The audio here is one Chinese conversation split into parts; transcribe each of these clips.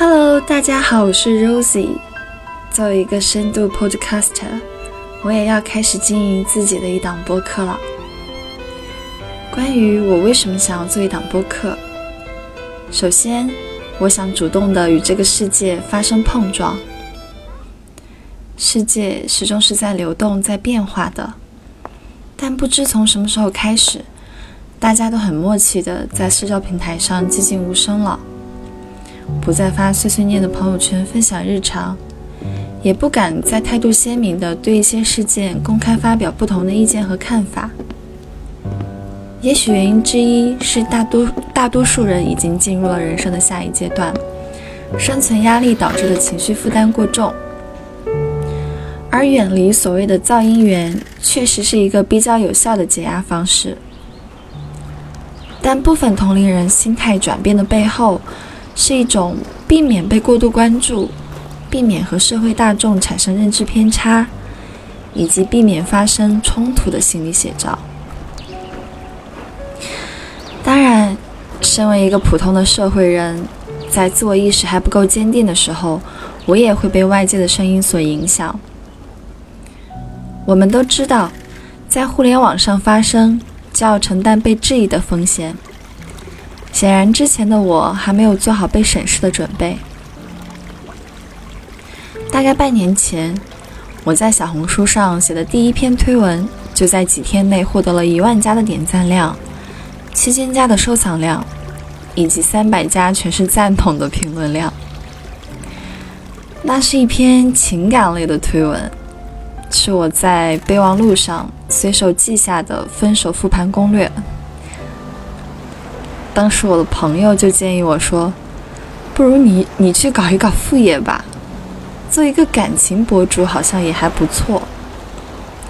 Hello，大家好，我是 Rosie。作为一个深度 Podcaster，我也要开始经营自己的一档播客了。关于我为什么想要做一档播客，首先，我想主动的与这个世界发生碰撞。世界始终是在流动、在变化的，但不知从什么时候开始，大家都很默契的在社交平台上寂静无声了，不再发碎碎念的朋友圈分享日常，也不敢再态度鲜明的对一些事件公开发表不同的意见和看法。也许原因之一是大多大多数人已经进入了人生的下一阶段，生存压力导致的情绪负担过重。而远离所谓的噪音源，确实是一个比较有效的解压方式。但部分同龄人心态转变的背后，是一种避免被过度关注，避免和社会大众产生认知偏差，以及避免发生冲突的心理写照。当然，身为一个普通的社会人，在自我意识还不够坚定的时候，我也会被外界的声音所影响。我们都知道，在互联网上发声就要承担被质疑的风险。显然，之前的我还没有做好被审视的准备。大概半年前，我在小红书上写的第一篇推文，就在几天内获得了一万加的点赞量，七千加的收藏量，以及三百加全是赞同的评论量。那是一篇情感类的推文。是我在备忘录上随手记下的分手复盘攻略。当时我的朋友就建议我说：“不如你你去搞一搞副业吧，做一个感情博主好像也还不错，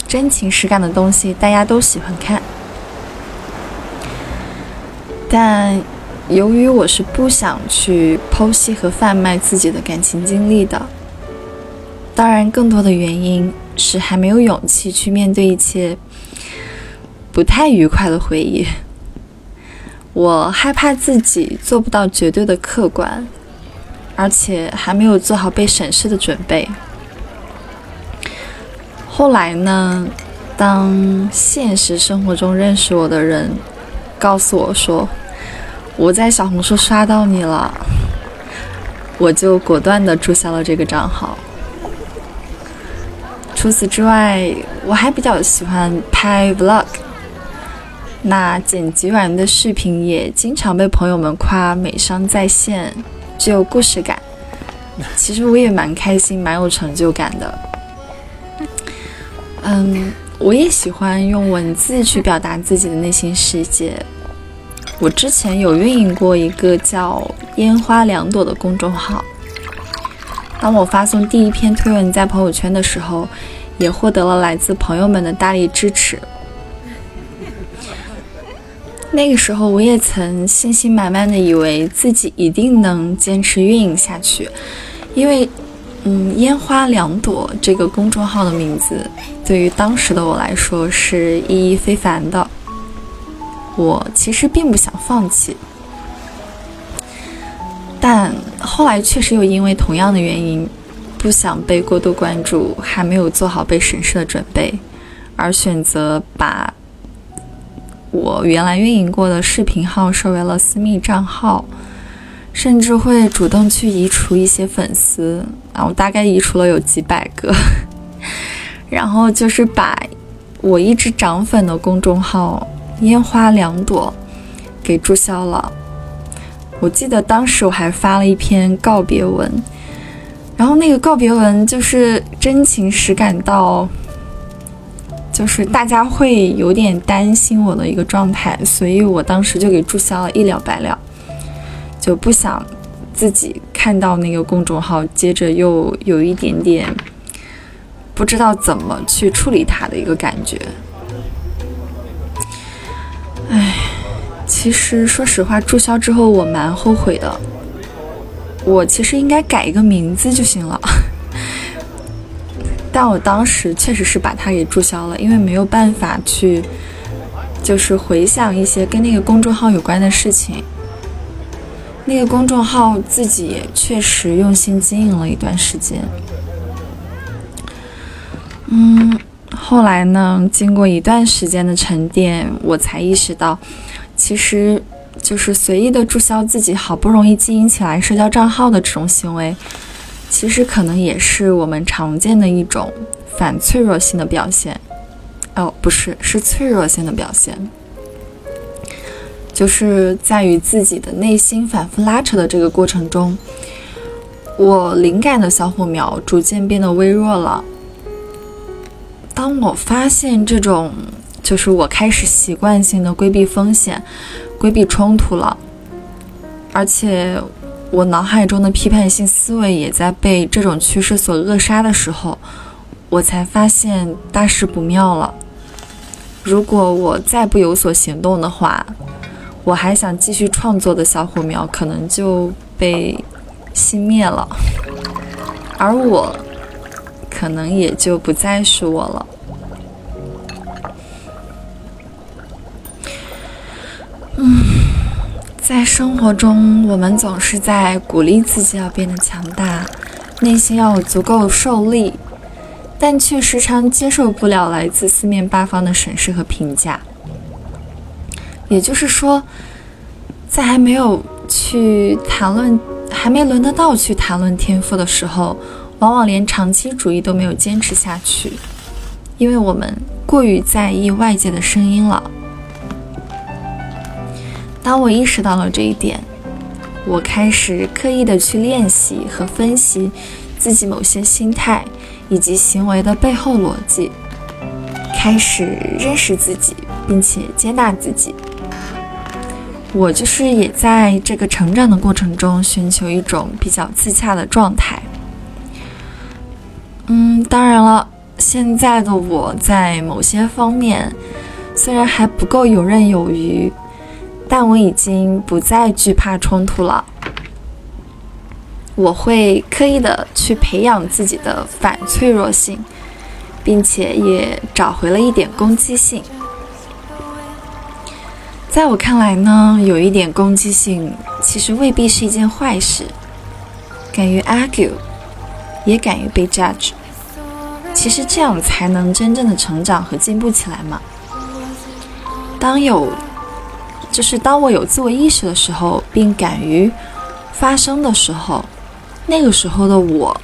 真情实感的东西大家都喜欢看。”但由于我是不想去剖析和贩卖自己的感情经历的，当然更多的原因。是还没有勇气去面对一切不太愉快的回忆。我害怕自己做不到绝对的客观，而且还没有做好被审视的准备。后来呢？当现实生活中认识我的人告诉我说我在小红书刷到你了，我就果断的注销了这个账号。除此之外，我还比较喜欢拍 vlog。那剪辑完的视频也经常被朋友们夸美商在线，具有故事感。其实我也蛮开心，蛮有成就感的。嗯，我也喜欢用文字去表达自己的内心世界。我之前有运营过一个叫“烟花两朵”的公众号。当我发送第一篇推文在朋友圈的时候，也获得了来自朋友们的大力支持。那个时候，我也曾信心满满的以为自己一定能坚持运营下去，因为，嗯，烟花两朵这个公众号的名字，对于当时的我来说是意义非凡的。我其实并不想放弃。但后来确实又因为同样的原因，不想被过度关注，还没有做好被审视的准备，而选择把我原来运营过的视频号设为了私密账号，甚至会主动去移除一些粉丝，啊，我大概移除了有几百个，然后就是把我一直涨粉的公众号“烟花两朵”给注销了。我记得当时我还发了一篇告别文，然后那个告别文就是真情实感到，就是大家会有点担心我的一个状态，所以我当时就给注销了，一了百了，就不想自己看到那个公众号，接着又有一点点不知道怎么去处理它的一个感觉，唉。其实，说实话，注销之后我蛮后悔的。我其实应该改一个名字就行了，但我当时确实是把它给注销了，因为没有办法去，就是回想一些跟那个公众号有关的事情。那个公众号自己确实用心经营了一段时间。嗯，后来呢，经过一段时间的沉淀，我才意识到，其实就是随意的注销自己好不容易经营起来社交账号的这种行为，其实可能也是我们常见的一种反脆弱性的表现。哦，不是，是脆弱性的表现，就是在与自己的内心反复拉扯的这个过程中，我灵感的小火苗逐渐变得微弱了。当我发现这种，就是我开始习惯性的规避风险、规避冲突了，而且我脑海中的批判性思维也在被这种趋势所扼杀的时候，我才发现大事不妙了。如果我再不有所行动的话，我还想继续创作的小火苗可能就被熄灭了，而我可能也就不再是我了。在生活中，我们总是在鼓励自己要变得强大，内心要有足够受力。但却时常接受不了来自四面八方的审视和评价。也就是说，在还没有去谈论，还没轮得到去谈论天赋的时候，往往连长期主义都没有坚持下去，因为我们过于在意外界的声音了。当我意识到了这一点，我开始刻意的去练习和分析自己某些心态。以及行为的背后逻辑，开始认识自己，并且接纳自己。我就是也在这个成长的过程中，寻求一种比较自洽的状态。嗯，当然了，现在的我在某些方面虽然还不够游刃有余，但我已经不再惧怕冲突了。我会刻意的去培养自己的反脆弱性，并且也找回了一点攻击性。在我看来呢，有一点攻击性其实未必是一件坏事。敢于 argue，也敢于被 judge，其实这样才能真正的成长和进步起来嘛。当有，就是当我有自我意识的时候，并敢于发声的时候。那个时候的我，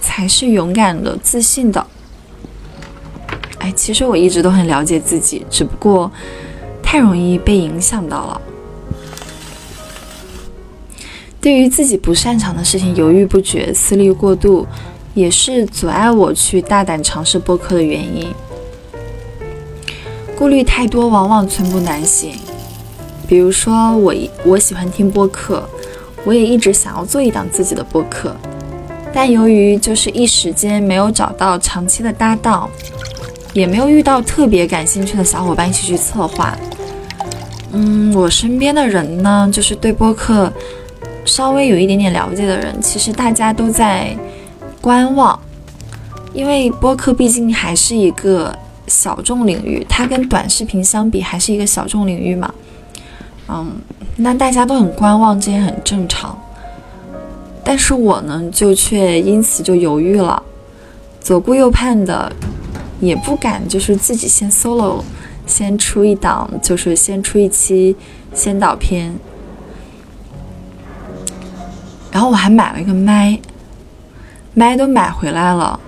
才是勇敢的、自信的。哎，其实我一直都很了解自己，只不过太容易被影响到了。对于自己不擅长的事情犹豫不决、思虑过度，也是阻碍我去大胆尝试播客的原因。顾虑太多，往往寸步难行。比如说，我我喜欢听播客。我也一直想要做一档自己的播客，但由于就是一时间没有找到长期的搭档，也没有遇到特别感兴趣的小伙伴一起去策划。嗯，我身边的人呢，就是对播客稍微有一点点了解的人，其实大家都在观望，因为播客毕竟还是一个小众领域，它跟短视频相比还是一个小众领域嘛。嗯。那大家都很观望，这也很正常。但是我呢，就却因此就犹豫了，左顾右盼的，也不敢就是自己先 solo，先出一档，就是先出一期先导片。然后我还买了一个麦，麦都买回来了，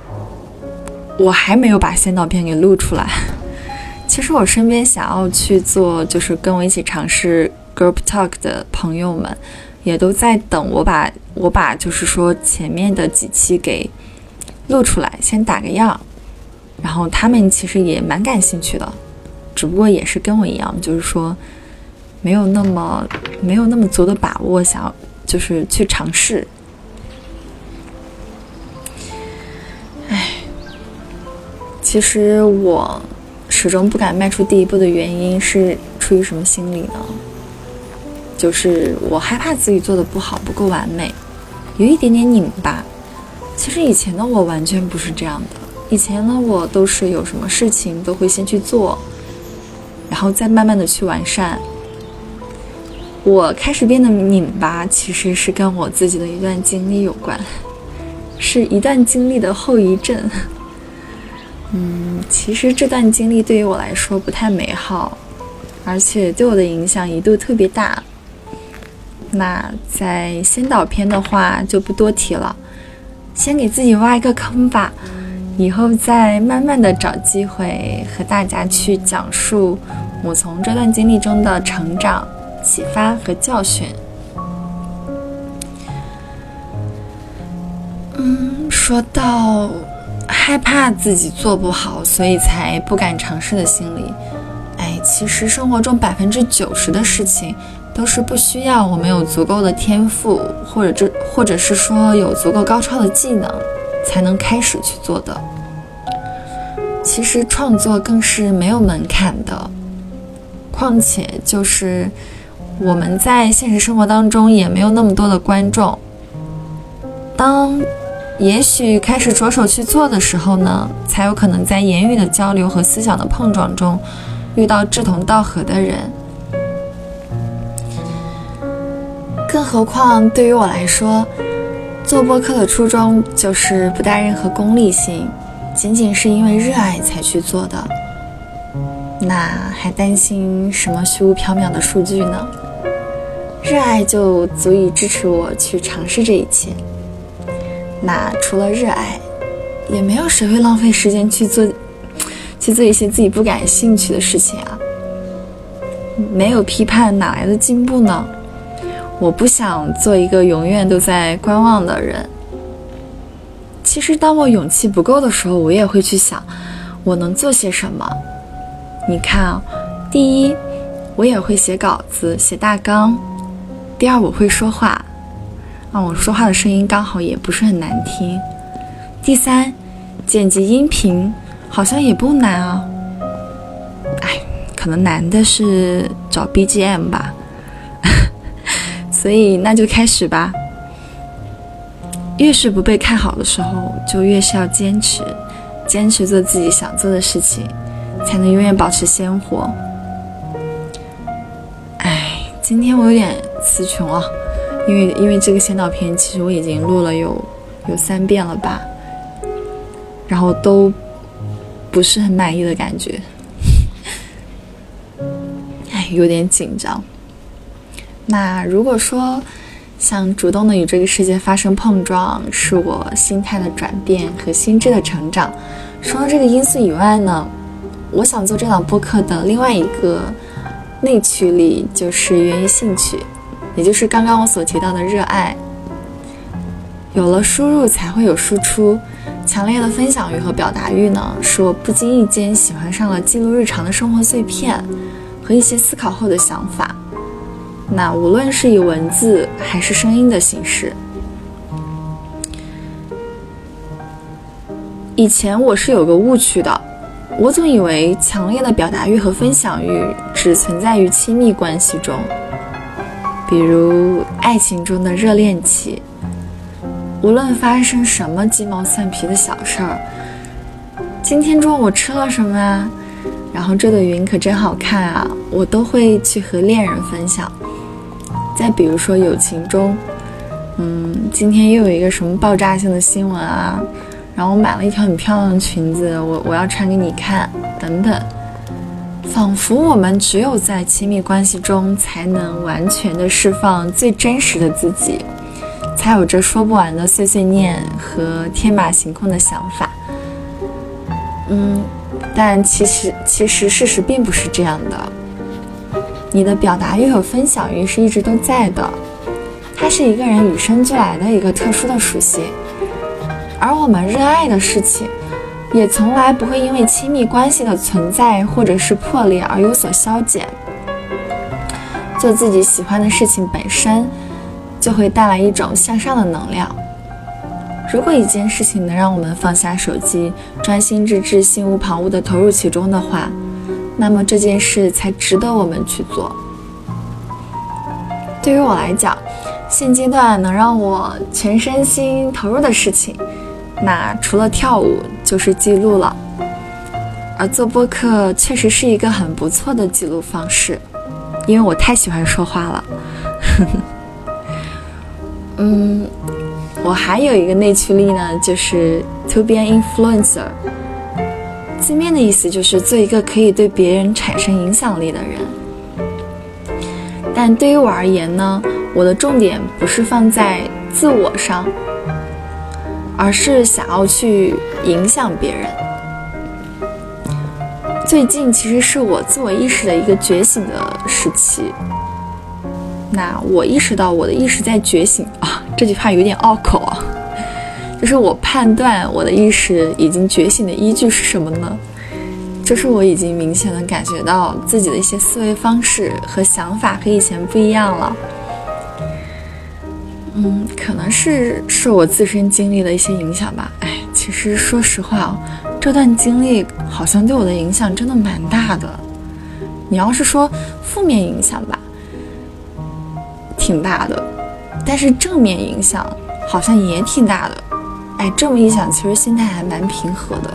我还没有把先导片给录出来。其实我身边想要去做，就是跟我一起尝试。Group Talk 的朋友们也都在等我把我把就是说前面的几期给录出来，先打个样。然后他们其实也蛮感兴趣的，只不过也是跟我一样，就是说没有那么没有那么足的把握，想要就是去尝试。唉，其实我始终不敢迈出第一步的原因是出于什么心理呢？就是我害怕自己做的不好，不够完美，有一点点拧巴。其实以前的我完全不是这样的，以前呢我都是有什么事情都会先去做，然后再慢慢的去完善。我开始变得拧巴，其实是跟我自己的一段经历有关，是一段经历的后遗症。嗯，其实这段经历对于我来说不太美好，而且对我的影响一度特别大。那在先导片的话就不多提了，先给自己挖一个坑吧，以后再慢慢的找机会和大家去讲述我从这段经历中的成长。启发和教训。嗯，说到害怕自己做不好，所以才不敢尝试的心理，哎，其实生活中百分之九十的事情都是不需要我们有足够的天赋，或者这或者是说有足够高超的技能才能开始去做的。其实创作更是没有门槛的，况且就是。我们在现实生活当中也没有那么多的观众。当也许开始着手去做的时候呢，才有可能在言语的交流和思想的碰撞中遇到志同道合的人。更何况对于我来说，做播客的初衷就是不带任何功利性，仅仅是因为热爱才去做的。那还担心什么虚无缥缈的数据呢？热爱就足以支持我去尝试这一切。那除了热爱，也没有谁会浪费时间去做，去做一些自己不感兴趣的事情啊。没有批判，哪来的进步呢？我不想做一个永远都在观望的人。其实，当我勇气不够的时候，我也会去想，我能做些什么。你看啊，第一，我也会写稿子、写大纲。第二，我会说话，啊，我说话的声音刚好也不是很难听。第三，剪辑音频好像也不难啊。哎，可能难的是找 BGM 吧。所以那就开始吧。越是不被看好的时候，就越是要坚持，坚持做自己想做的事情，才能永远保持鲜活。哎，今天我有点。词穷了，因为因为这个先导片其实我已经录了有有三遍了吧，然后都不是很满意的感觉，哎，有点紧张。那如果说想主动的与这个世界发生碰撞，是我心态的转变和心智的成长，除了这个因素以外呢，我想做这档播客的另外一个内驱力就是源于兴趣。也就是刚刚我所提到的热爱，有了输入才会有输出，强烈的分享欲和表达欲呢，使我不经意间喜欢上了记录日常的生活碎片和一些思考后的想法。那无论是以文字还是声音的形式，以前我是有个误区的，我总以为强烈的表达欲和分享欲只存在于亲密关系中。比如爱情中的热恋期，无论发生什么鸡毛蒜皮的小事儿，今天中午吃了什么啊？然后这朵云可真好看啊！我都会去和恋人分享。再比如说友情中，嗯，今天又有一个什么爆炸性的新闻啊？然后我买了一条很漂亮的裙子，我我要穿给你看，等等。仿佛我们只有在亲密关系中，才能完全的释放最真实的自己，才有着说不完的碎碎念和天马行空的想法。嗯，但其实其实事实并不是这样的。你的表达欲和分享欲是一直都在的，它是一个人与生俱来的一个特殊的属性，而我们热爱的事情。也从来不会因为亲密关系的存在或者是破裂而有所消减。做自己喜欢的事情本身，就会带来一种向上的能量。如果一件事情能让我们放下手机，专心致志、心无旁骛地投入其中的话，那么这件事才值得我们去做。对于我来讲，现阶段能让我全身心投入的事情。那除了跳舞就是记录了，而做播客确实是一个很不错的记录方式。因为我太喜欢说话了。嗯，我还有一个内驱力呢，就是 to be an influencer。字面的意思就是做一个可以对别人产生影响力的人。但对于我而言呢，我的重点不是放在自我上，而是想要去影响别人。最近其实是我自我意识的一个觉醒的时期。那我意识到我的意识在觉醒 啊，这句话有点拗口啊。就是我判断我的意识已经觉醒的依据是什么呢？就是我已经明显的感觉到自己的一些思维方式和想法和以前不一样了。嗯，可能是受我自身经历的一些影响吧。哎，其实说实话哦，这段经历好像对我的影响真的蛮大的。你要是说负面影响吧。挺大的，但是正面影响好像也挺大的。哎，这么一想，其实心态还蛮平和的。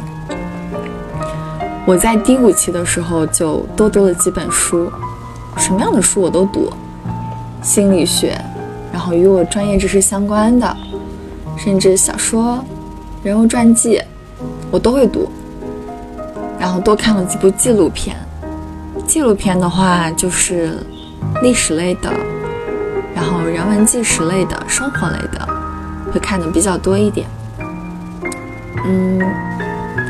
我在低谷期的时候就多读了几本书，什么样的书我都读，心理学，然后与我专业知识相关的，甚至小说、人物传记，我都会读。然后多看了几部纪录片，纪录片的话就是历史类的。然后人文纪实类的、生活类的，会看的比较多一点。嗯，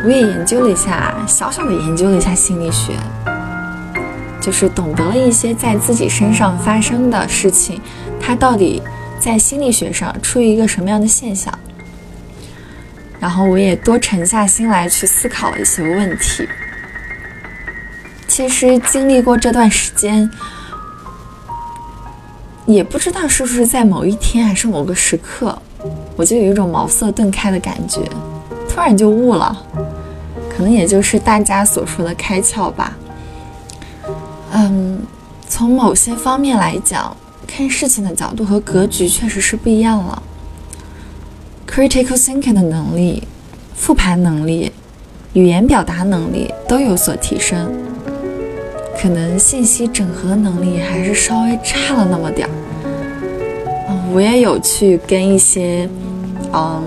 我也研究了一下，小小的研究了一下心理学，就是懂得了一些在自己身上发生的事情，它到底在心理学上出于一个什么样的现象。然后我也多沉下心来去思考了一些问题。其实经历过这段时间。也不知道是不是在某一天还是某个时刻，我就有一种茅塞顿开的感觉，突然就悟了，可能也就是大家所说的开窍吧。嗯，从某些方面来讲，看事情的角度和格局确实是不一样了。Critical thinking 的能力、复盘能力、语言表达能力都有所提升。可能信息整合能力还是稍微差了那么点儿。我也有去跟一些嗯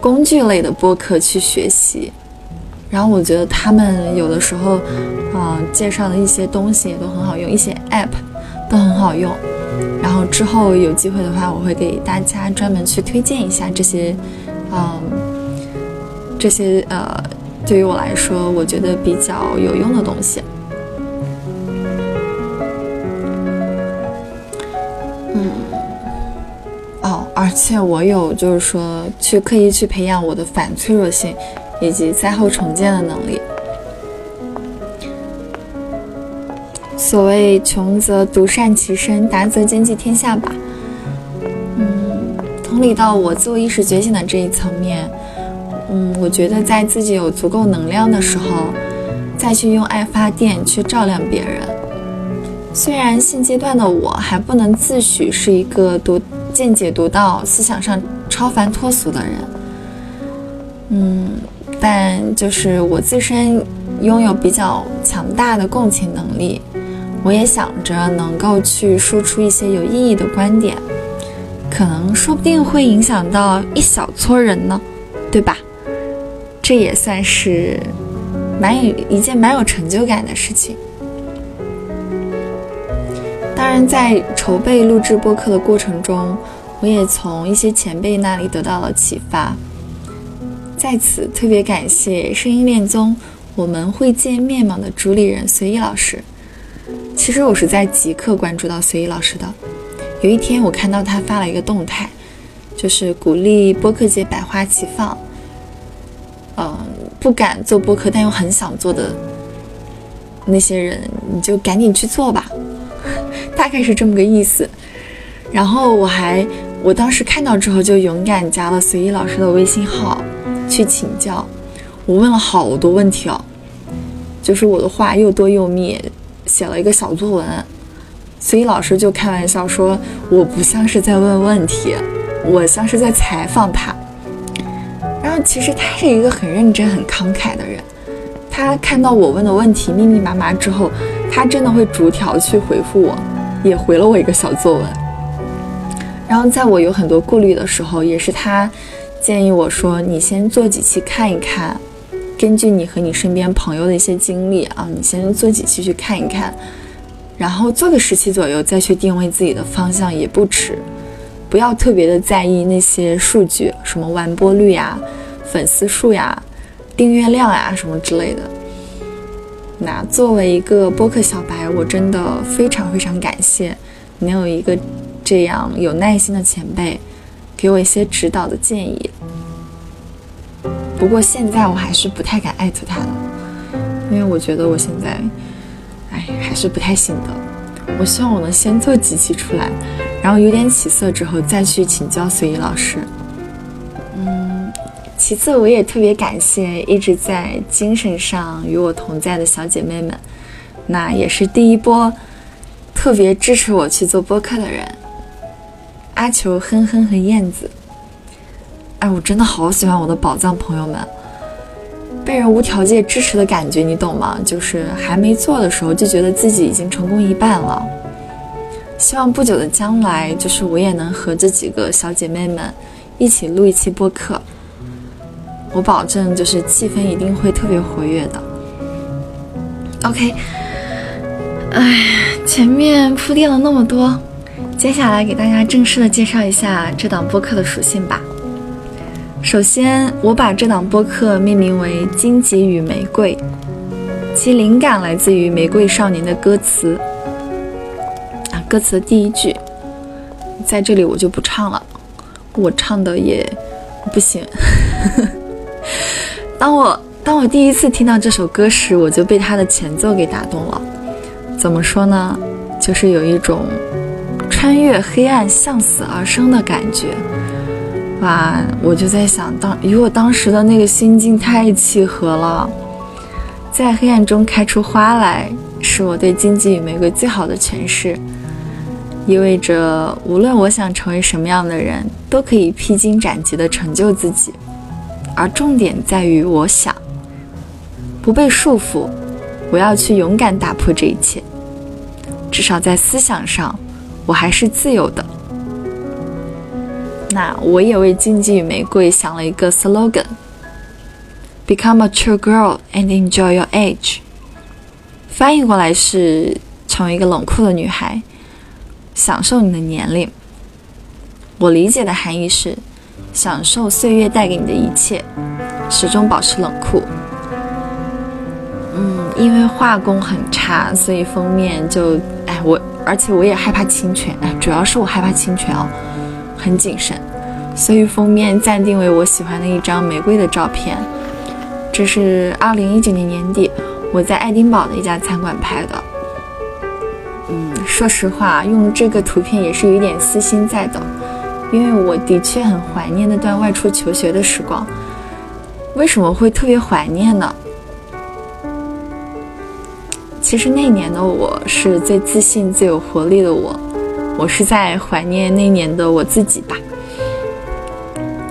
工具类的播客去学习，然后我觉得他们有的时候嗯介绍的一些东西也都很好用，一些 app 都很好用。然后之后有机会的话，我会给大家专门去推荐一下这些嗯这些呃对于我来说我觉得比较有用的东西。嗯，哦而且我有，就是说去刻意去培养我的反脆弱性，以及灾后重建的能力。所谓穷则独善其身，达则兼济天下吧。嗯，同理到我自我意识觉醒的这一层面，嗯，我觉得在自己有足够能量的时候，再去用爱发电去照亮别人。虽然现阶段的我还不能自诩是一个独。见解独到、思想上超凡脱俗的人，嗯，但就是我自身拥有比较强大的共情能力，我也想着能够去说出一些有意义的观点，可能说不定会影响到一小撮人呢，对吧？这也算是蛮有一件蛮有成就感的事情。当然，在筹备录制播客的过程中，我也从一些前辈那里得到了启发。在此特别感谢声音恋综我们会见面吗的主理人随意老师。其实我是在即刻关注到随意老师的。有一天我看到他发了一个动态，就是鼓励播客界百花齐放。嗯，不敢做播客但又很想做的那些人，你就赶紧去做吧。大概是这么个意思，然后我还，我当时看到之后就勇敢加了随意老师的微信号去请教，我问了好多问题哦，就是我的话又多又密，写了一个小作文，所以老师就开玩笑说我不像是在问问题，我像是在采访他，然后其实他是一个很认真很慷慨的人，他看到我问的问题密密麻麻之后，他真的会逐条去回复我，也回了我一个小作文。然后在我有很多顾虑的时候，也是他建议我说：“你先做几期看一看，根据你和你身边朋友的一些经历啊，你先做几期去看一看，然后做个十期左右再去定位自己的方向也不迟。不要特别的在意那些数据，什么完播率呀、粉丝数呀。”订阅量呀，什么之类的。那作为一个播客小白，我真的非常非常感谢能有一个这样有耐心的前辈，给我一些指导的建议。不过现在我还是不太敢艾特他了，因为我觉得我现在，哎，还是不太行的。我希望我能先做几期出来，然后有点起色之后再去请教随意老师。嗯其次，我也特别感谢一直在精神上与我同在的小姐妹们，那也是第一波特别支持我去做播客的人，阿球、哼哼和燕子。哎，我真的好喜欢我的宝藏朋友们，被人无条件支持的感觉，你懂吗？就是还没做的时候就觉得自己已经成功一半了。希望不久的将来，就是我也能和这几个小姐妹们一起录一期播客。我保证，就是气氛一定会特别活跃的。OK，哎，前面铺垫了那么多，接下来给大家正式的介绍一下这档播客的属性吧。首先，我把这档播客命名为《荆棘与玫瑰》，其灵感来自于《玫瑰少年》的歌词。啊，歌词的第一句，在这里我就不唱了，我唱的也不行。当我当我第一次听到这首歌时，我就被它的前奏给打动了。怎么说呢？就是有一种穿越黑暗向死而生的感觉。哇！我就在想，当与我当时的那个心境太契合了。在黑暗中开出花来，是我对荆棘与玫瑰最好的诠释。意味着，无论我想成为什么样的人，都可以披荆斩棘地成就自己。而重点在于，我想不被束缚，我要去勇敢打破这一切。至少在思想上，我还是自由的。那我也为《荆棘与玫瑰》想了一个 slogan：Become a true girl and enjoy your age。翻译过来是成为一个冷酷的女孩，享受你的年龄。我理解的含义是。享受岁月带给你的一切，始终保持冷酷。嗯，因为画工很差，所以封面就哎我，而且我也害怕侵权，哎，主要是我害怕侵权哦，很谨慎，所以封面暂定为我喜欢的一张玫瑰的照片。这是二零一九年年底我在爱丁堡的一家餐馆拍的。嗯，说实话，用这个图片也是有一点私心在的。因为我的确很怀念那段外出求学的时光。为什么会特别怀念呢？其实那年的我是最自信、最有活力的我。我是在怀念那年的我自己吧。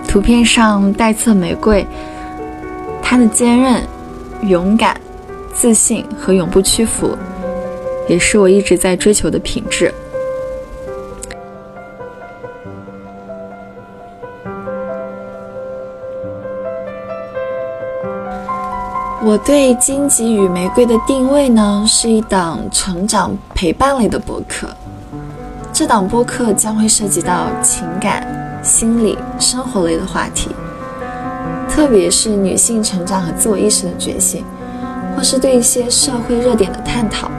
图片上带刺玫瑰，它的坚韧、勇敢、自信和永不屈服，也是我一直在追求的品质。我对《荆棘与玫瑰》的定位呢，是一档成长陪伴类的博客。这档播客将会涉及到情感、心理、生活类的话题，特别是女性成长和自我意识的觉醒，或是对一些社会热点的探讨，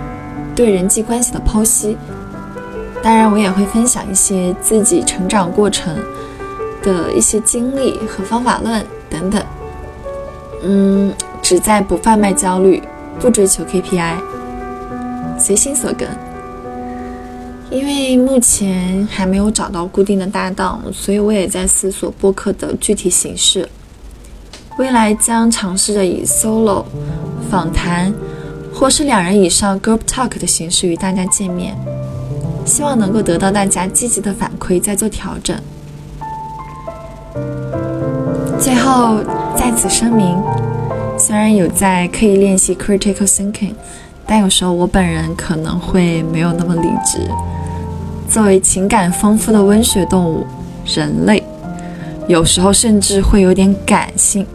对人际关系的剖析。当然，我也会分享一些自己成长过程的一些经历和方法论等等。嗯。旨在不贩卖焦虑，不追求 KPI，随心所跟。因为目前还没有找到固定的搭档，所以我也在思索播客的具体形式。未来将尝试着以 solo 访谈，或是两人以上 group talk 的形式与大家见面，希望能够得到大家积极的反馈，再做调整。最后在此声明。虽然有在刻意练习 critical thinking，但有时候我本人可能会没有那么理智。作为情感丰富的温血动物，人类有时候甚至会有点感性。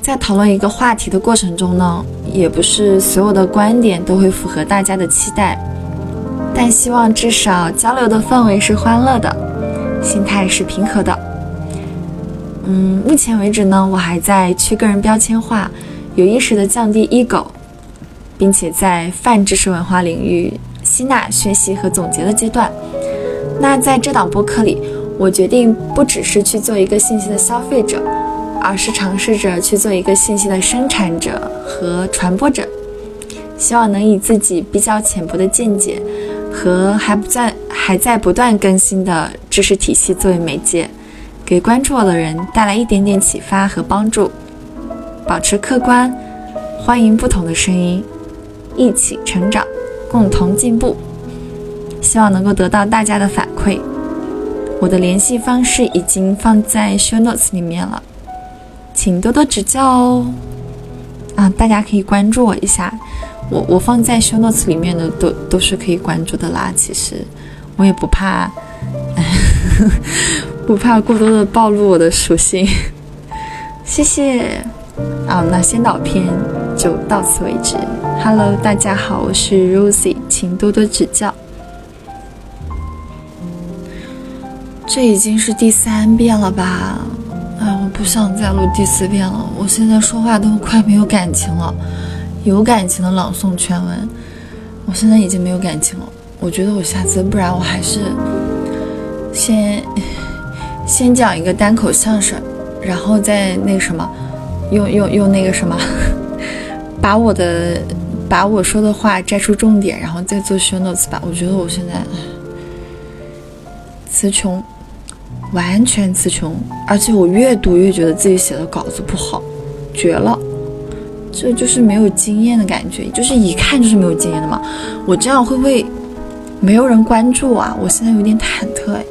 在讨论一个话题的过程中呢，也不是所有的观点都会符合大家的期待，但希望至少交流的氛围是欢乐的，心态是平和的。嗯，目前为止呢，我还在去个人标签化，有意识的降低 ego，并且在泛知识文化领域吸纳、学习和总结的阶段。那在这档播客里，我决定不只是去做一个信息的消费者。而是尝试着去做一个信息的生产者和传播者，希望能以自己比较浅薄的见解和还不在还在不断更新的知识体系作为媒介，给关注我的人带来一点点启发和帮助。保持客观，欢迎不同的声音，一起成长，共同进步。希望能够得到大家的反馈。我的联系方式已经放在 show notes 里面了。请多多指教哦！啊，大家可以关注我一下，我我放在 show notes 里面的都都是可以关注的啦。其实我也不怕，不怕过多的暴露我的属性。谢谢啊，那先导片就到此为止。Hello，大家好，我是 Rosie，请多多指教。这已经是第三遍了吧？哎，我不想再录第四遍了。我现在说话都快没有感情了，有感情的朗诵全文，我现在已经没有感情了。我觉得我下次，不然我还是先先讲一个单口相声，然后再那什么，用用用那个什么，把我的把我说的话摘出重点，然后再做 show notes 吧。我觉得我现在词穷。完全词穷，而且我越读越觉得自己写的稿子不好，绝了！这就是没有经验的感觉，就是一看就是没有经验的嘛。我这样会不会没有人关注啊？我现在有点忐忑哎。